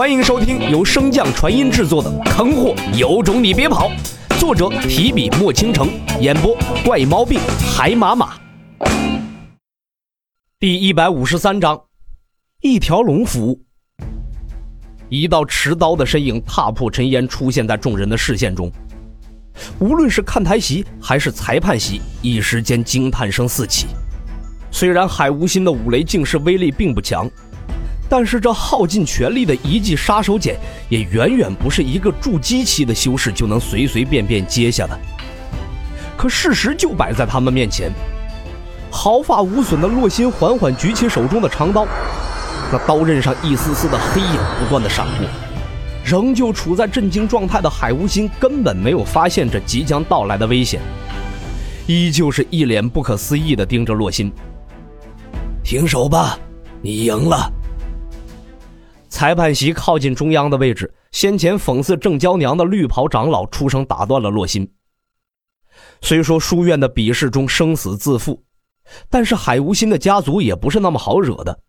欢迎收听由升降传音制作的《坑货有种你别跑》，作者提笔墨倾城，演播怪毛病海马马。第一百五十三章，一条龙服务。一道持刀的身影踏破尘烟，出现在众人的视线中。无论是看台席还是裁判席，一时间惊叹声四起。虽然海无心的五雷境势威力并不强，但是这耗尽全力的一记杀手锏，也远远不是一个筑基期的修士就能随随便便接下的。可事实就摆在他们面前，毫发无损的洛心缓缓举起手中的长刀，那刀刃上一丝丝的黑影不断的闪过。仍旧处在震惊状态的海无心根本没有发现这即将到来的危险，依旧是一脸不可思议的盯着洛心。停手吧，你赢了。裁判席靠近中央的位置，先前讽刺郑娇娘的绿袍长老出声打断了洛心。虽说书院的比试中生死自负，但是海无心的家族也不是那么好惹的，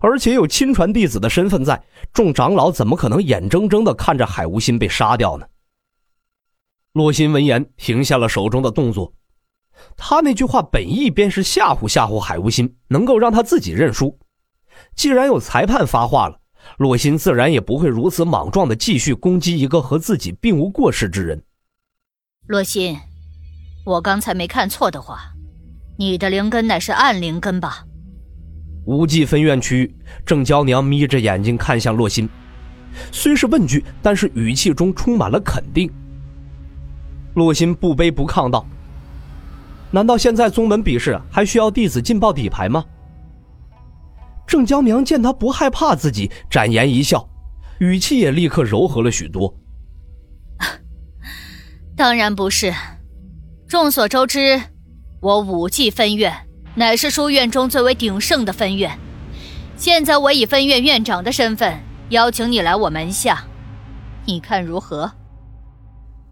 而且有亲传弟子的身份在，众长老怎么可能眼睁睁的看着海无心被杀掉呢？洛心闻言停下了手中的动作。他那句话本意便是吓唬吓唬海无心，能够让他自己认输。既然有裁判发话了，洛心自然也不会如此莽撞的继续攻击一个和自己并无过失之人。洛心，我刚才没看错的话，你的灵根乃是暗灵根吧？无忌分院区域，郑娇娘眯着眼睛看向洛心，虽是问句，但是语气中充满了肯定。洛心不卑不亢道。难道现在宗门比试还需要弟子进爆底牌吗？郑娇娘见他不害怕自己，展颜一笑，语气也立刻柔和了许多。当然不是。众所周知，我武技分院乃是书院中最为鼎盛的分院。现在我以分院院长的身份邀请你来我门下，你看如何？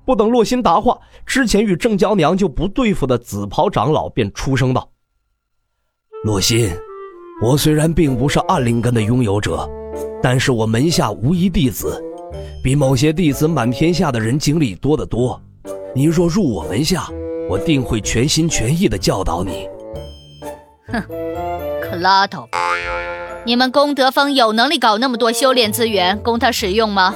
不等洛心答话，之前与郑娇娘就不对付的紫袍长老便出声道：“洛心，我虽然并不是暗灵根的拥有者，但是我门下无一弟子，比某些弟子满天下的人经历多得多。你若入我门下，我定会全心全意的教导你。”哼，可拉倒吧！你们功德峰有能力搞那么多修炼资源供他使用吗？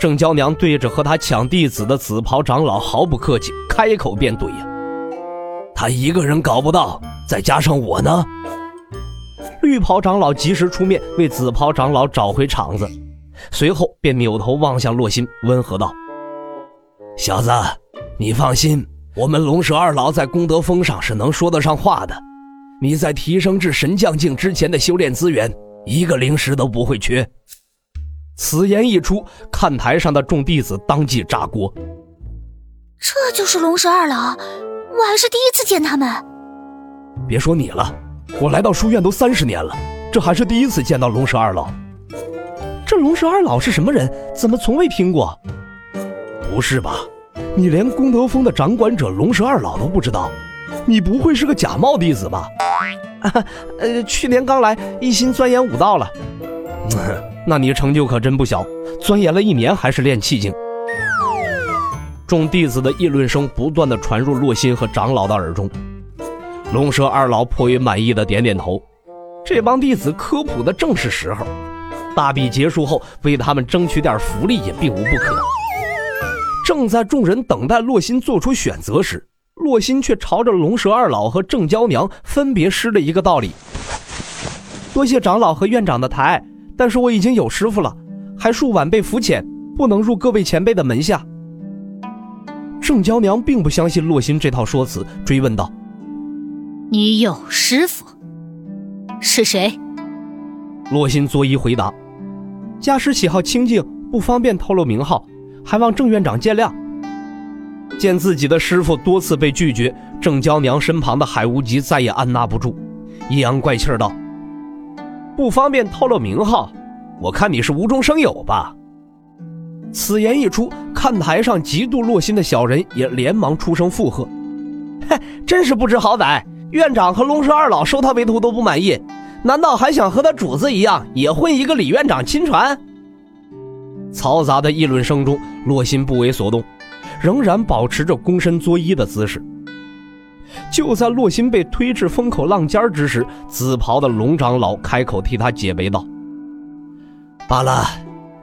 郑娇娘对着和他抢弟子的紫袍长老毫不客气，开口便怼呀：“他一个人搞不到，再加上我呢。”绿袍长老及时出面为紫袍长老找回场子，随后便扭头望向洛心，温和道：“小子，你放心，我们龙蛇二老在功德峰上是能说得上话的。你在提升至神将境之前的修炼资源，一个灵石都不会缺。”此言一出，看台上的众弟子当即炸锅。这就是龙蛇二老，我还是第一次见他们。别说你了，我来到书院都三十年了，这还是第一次见到龙蛇二老。这龙蛇二老是什么人？怎么从未听过？不是吧？你连功德峰的掌管者龙蛇二老都不知道？你不会是个假冒弟子吧？啊呃，去年刚来，一心钻研武道了。那你成就可真不小，钻研了一年还是练气境。众弟子的议论声不断的传入洛心和长老的耳中。龙蛇二老颇为满意的点点头，这帮弟子科普的正是时候，大比结束后为他们争取点福利也并无不可。正在众人等待洛心做出选择时，洛心却朝着龙蛇二老和郑娇娘分别施了一个道理：“多谢长老和院长的抬爱。”但是我已经有师傅了，还恕晚辈浮浅，不能入各位前辈的门下。郑娇娘并不相信洛心这套说辞，追问道：“你有师傅？是谁？”洛心作揖回答：“家师喜好清静，不方便透露名号，还望郑院长见谅。”见自己的师傅多次被拒绝，郑娇娘身旁的海无极再也按捺不住，阴阳怪气道。不方便透露名号，我看你是无中生有吧。此言一出，看台上极度落心的小人也连忙出声附和：“嘿，真是不知好歹！院长和龙蛇二老收他为徒都不满意，难道还想和他主子一样，也混一个李院长亲传？嘈杂的议论声中，洛心不为所动，仍然保持着躬身作揖的姿势。就在洛心被推至风口浪尖之时，紫袍的龙长老开口替他解围道：“罢了，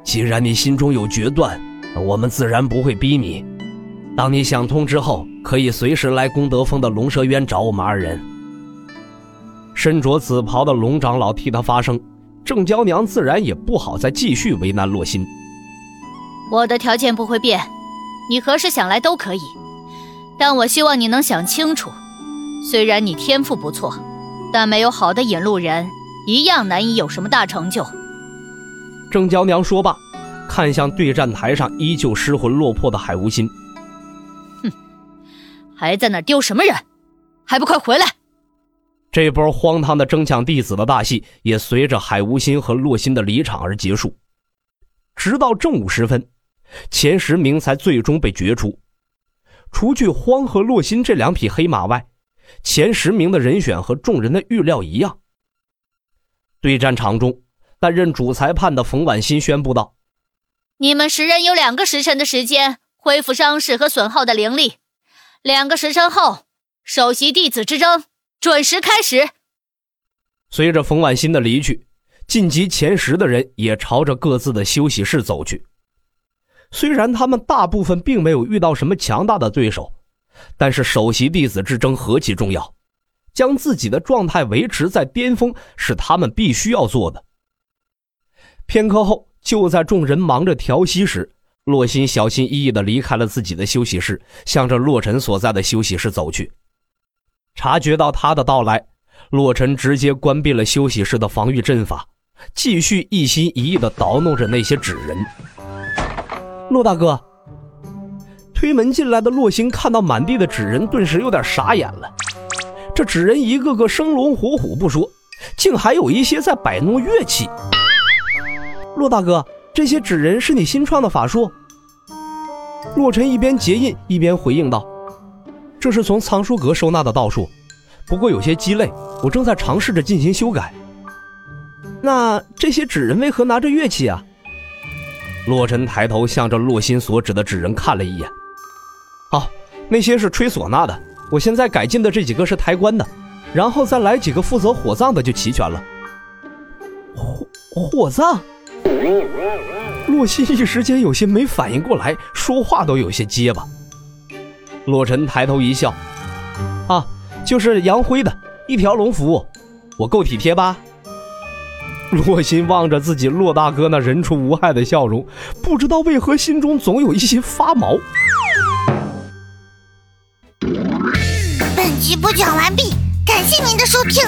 既然你心中有决断，我们自然不会逼你。当你想通之后，可以随时来功德峰的龙蛇渊找我们二人。”身着紫袍的龙长老替他发声，郑娇娘自然也不好再继续为难洛心。我的条件不会变，你何时想来都可以，但我希望你能想清楚。虽然你天赋不错，但没有好的引路人，一样难以有什么大成就。郑娇娘说罢，看向对战台上依旧失魂落魄的海无心。哼，还在那丢什么人？还不快回来！这波荒唐的争抢弟子的大戏，也随着海无心和洛心的离场而结束。直到正午时分，前十名才最终被决出。除去荒和洛心这两匹黑马外，前十名的人选和众人的预料一样。对战场中，担任主裁判的冯婉欣宣布道：“你们十人有两个时辰的时间恢复伤势和损耗的灵力，两个时辰后，首席弟子之争准时开始。”随着冯婉欣的离去，晋级前十的人也朝着各自的休息室走去。虽然他们大部分并没有遇到什么强大的对手。但是首席弟子之争何其重要，将自己的状态维持在巅峰是他们必须要做的。片刻后，就在众人忙着调息时，洛心小心翼翼地离开了自己的休息室，向着洛尘所在的休息室走去。察觉到他的到来，洛尘直接关闭了休息室的防御阵法，继续一心一意地捣弄着那些纸人。洛大哥。推门进来的洛星看到满地的纸人，顿时有点傻眼了。这纸人一个个生龙活虎不说，竟还有一些在摆弄乐器。洛大哥，这些纸人是你新创的法术？洛尘一边结印一边回应道：“这是从藏书阁收纳的道术，不过有些鸡肋，我正在尝试着进行修改。”那这些纸人为何拿着乐器啊？洛尘抬头向着洛心所指的纸人看了一眼。好，那些是吹唢呐的。我现在改进的这几个是抬棺的，然后再来几个负责火葬的就齐全了。火火葬？洛心一时间有些没反应过来，说话都有些结巴。洛尘抬头一笑：“啊，就是杨辉的一条龙服务，我够体贴吧？”洛心望着自己洛大哥那人畜无害的笑容，不知道为何心中总有一些发毛。本集播讲完毕，感谢您的收听。